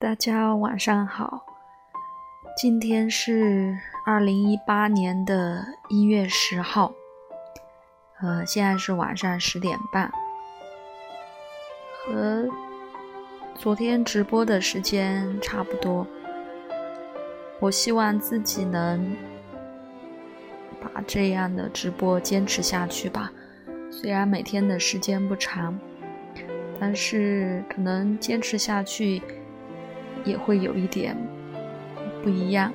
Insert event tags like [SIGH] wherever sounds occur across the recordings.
大家晚上好，今天是二零一八年的一月十号，呃，现在是晚上十点半，和昨天直播的时间差不多。我希望自己能把这样的直播坚持下去吧，虽然每天的时间不长，但是可能坚持下去。也会有一点不一样，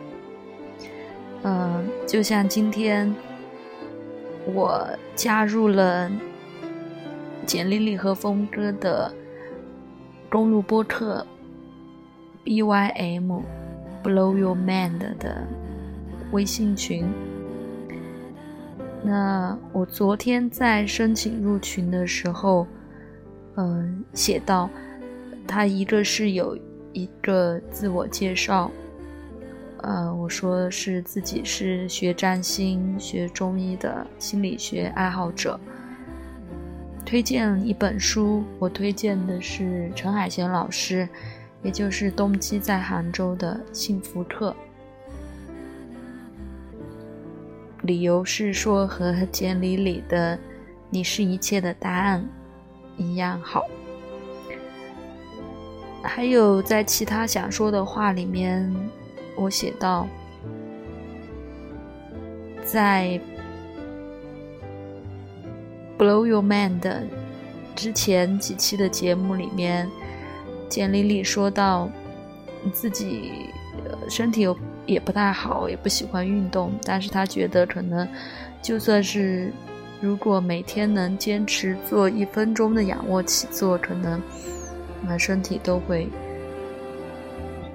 嗯，就像今天我加入了简丽丽和峰哥的公路播客 BYM Blow Your Mind 的微信群。那我昨天在申请入群的时候，嗯，写到他一个是有。一个自我介绍，呃，我说是自己是学占星、学中医的心理学爱好者。推荐一本书，我推荐的是陈海贤老师，也就是冬季在杭州的幸福课。理由是说和简里里的“你是一切的答案”一样好。还有在其他想说的话里面，我写到，在《Blow Your Mind》之前几期的节目里面，简丽丽说到自己身体又也不太好，也不喜欢运动，但是她觉得可能就算是如果每天能坚持做一分钟的仰卧起坐，可能。那身体都会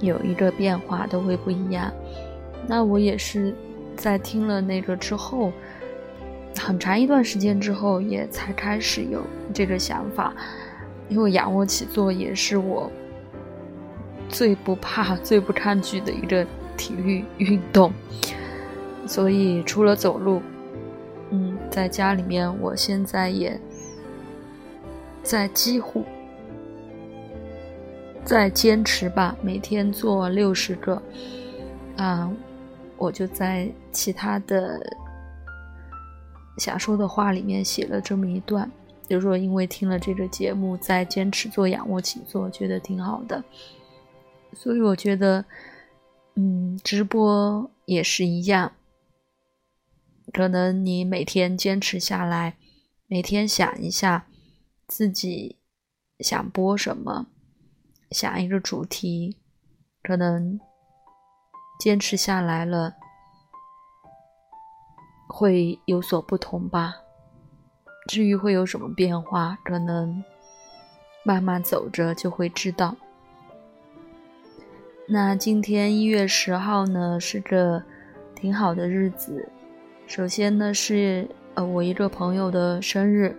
有一个变化，都会不一样。那我也是在听了那个之后，很长一段时间之后，也才开始有这个想法。因为仰卧起坐也是我最不怕、最不抗拒的一个体育运动，所以除了走路，嗯，在家里面，我现在也在几乎。再坚持吧，每天做六十个。啊，我就在其他的想说的话里面写了这么一段，就是说因为听了这个节目，在坚持做仰卧起坐，觉得挺好的。所以我觉得，嗯，直播也是一样。可能你每天坚持下来，每天想一下自己想播什么。下一个主题，可能坚持下来了，会有所不同吧。至于会有什么变化，可能慢慢走着就会知道。那今天一月十号呢，是个挺好的日子。首先呢，是呃我一个朋友的生日，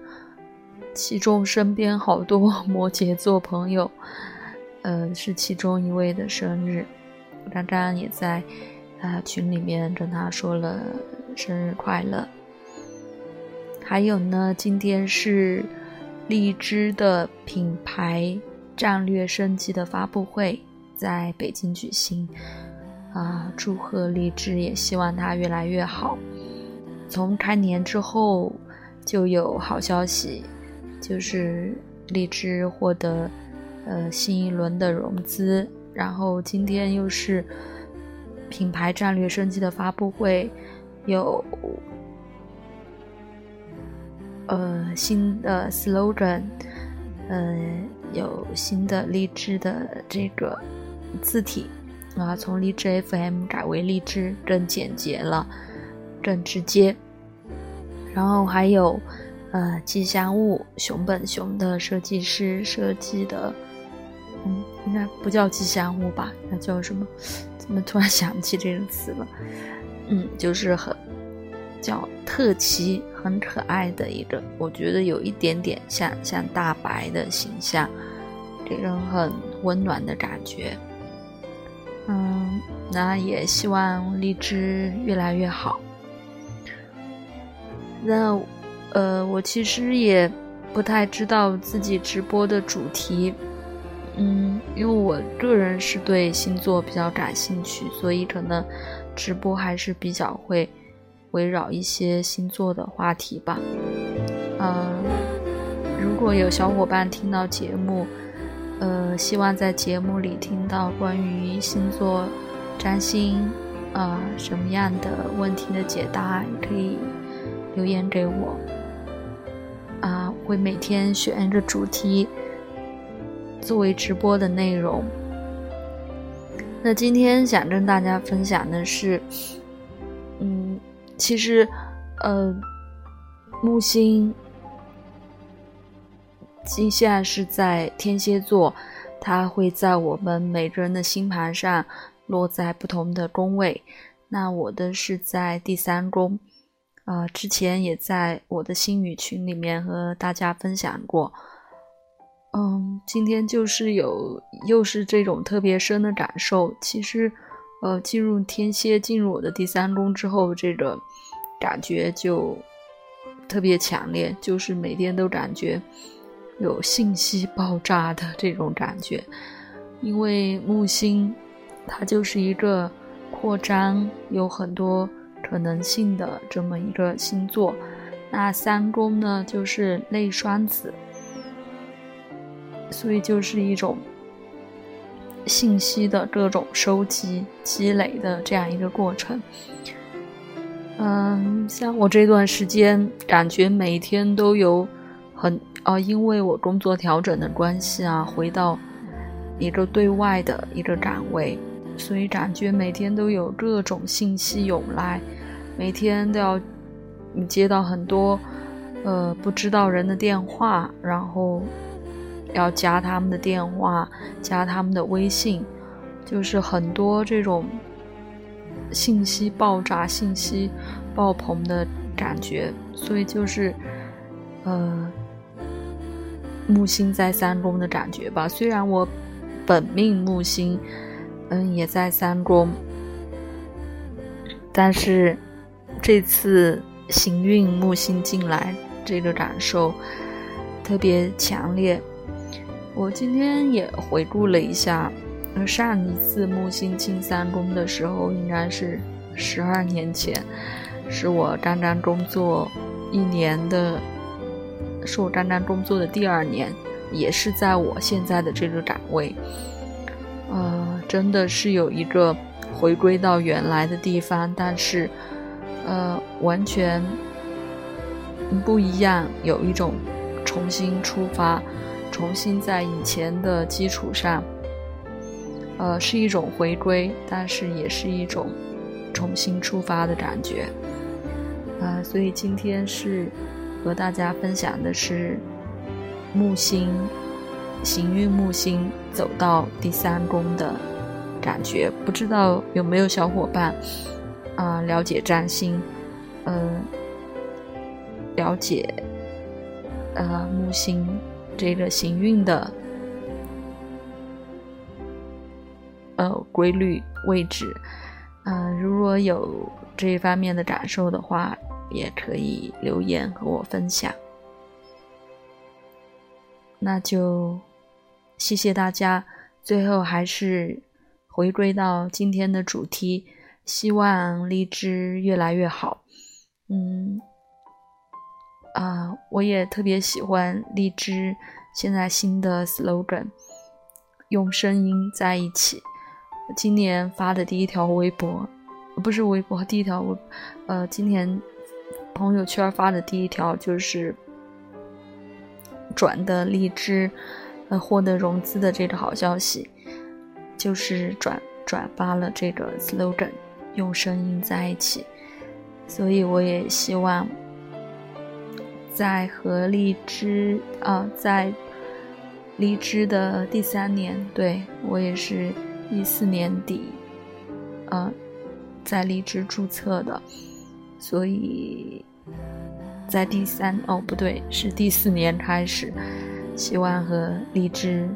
其中身边好多 [LAUGHS] 摩羯座朋友。呃，是其中一位的生日，刚刚也在啊群里面跟他说了生日快乐。还有呢，今天是荔枝的品牌战略升级的发布会，在北京举行。啊，祝贺荔枝，也希望它越来越好。从开年之后就有好消息，就是荔枝获得。呃，新一轮的融资，然后今天又是品牌战略升级的发布会，有呃新的 slogan，呃有新的荔枝的这个字体啊，从荔枝 FM 改为荔枝，更简洁了，更直接。然后还有呃吉祥物熊本熊的设计师设计的。应该不叫吉祥物吧？那叫什么？怎么突然想不起这个词了？嗯，就是很叫特奇，很可爱的一个，我觉得有一点点像像大白的形象，给人很温暖的感觉。嗯，那也希望荔枝越来越好。那呃，我其实也不太知道自己直播的主题。嗯，因为我个人是对星座比较感兴趣，所以可能直播还是比较会围绕一些星座的话题吧。嗯，如果有小伙伴听到节目，呃，希望在节目里听到关于星座占星，啊，什么样的问题的解答，也可以留言给我。啊，会每天选一个主题作为直播的内容。那今天想跟大家分享的是，嗯，其实，呃，木星。现在是在天蝎座，它会在我们每个人的星盘上落在不同的宫位。那我的是在第三宫，啊，之前也在我的星语群里面和大家分享过。嗯，今天就是有又是这种特别深的感受。其实，呃，进入天蝎，进入我的第三宫之后，这个感觉就特别强烈，就是每天都感觉。有信息爆炸的这种感觉，因为木星它就是一个扩张、有很多可能性的这么一个星座。那三宫呢，就是内双子，所以就是一种信息的各种收集、积累的这样一个过程。嗯，像我这段时间，感觉每天都有很。啊，因为我工作调整的关系啊，回到一个对外的一个岗位，所以感觉每天都有各种信息涌来，每天都要你接到很多呃不知道人的电话，然后要加他们的电话，加他们的微信，就是很多这种信息爆炸、信息爆棚的感觉，所以就是呃。木星在三宫的感觉吧，虽然我本命木星，嗯，也在三宫，但是这次行运木星进来，这个感受特别强烈。我今天也回顾了一下，上一次木星进三宫的时候，应该是十二年前，是我刚刚工作一年的。是我刚刚工作的第二年，也是在我现在的这个岗位，呃，真的是有一个回归到原来的地方，但是，呃，完全不一样，有一种重新出发，重新在以前的基础上，呃，是一种回归，但是也是一种重新出发的感觉，啊，所以今天是。和大家分享的是木星行运，木星走到第三宫的感觉。不知道有没有小伙伴啊了解占星，嗯，了解呃木星这个行运的呃规律位置。嗯，如果有这一方面的感受的话。也可以留言和我分享，那就谢谢大家。最后还是回归到今天的主题，希望荔枝越来越好。嗯，啊，我也特别喜欢荔枝现在新的 slogan，用声音在一起。今年发的第一条微博，不是微博，第一条我，呃，今年。朋友圈发的第一条就是转的荔枝，呃，获得融资的这个好消息，就是转转发了这个 slogan，用声音在一起。所以我也希望在和荔枝啊，在荔枝的第三年，对我也是一四年底，呃，在荔枝注册的，所以。在第三哦不对，是第四年开始，希望和荔枝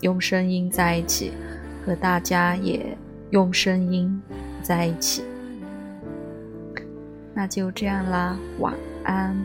用声音在一起，和大家也用声音在一起。那就这样啦，晚安。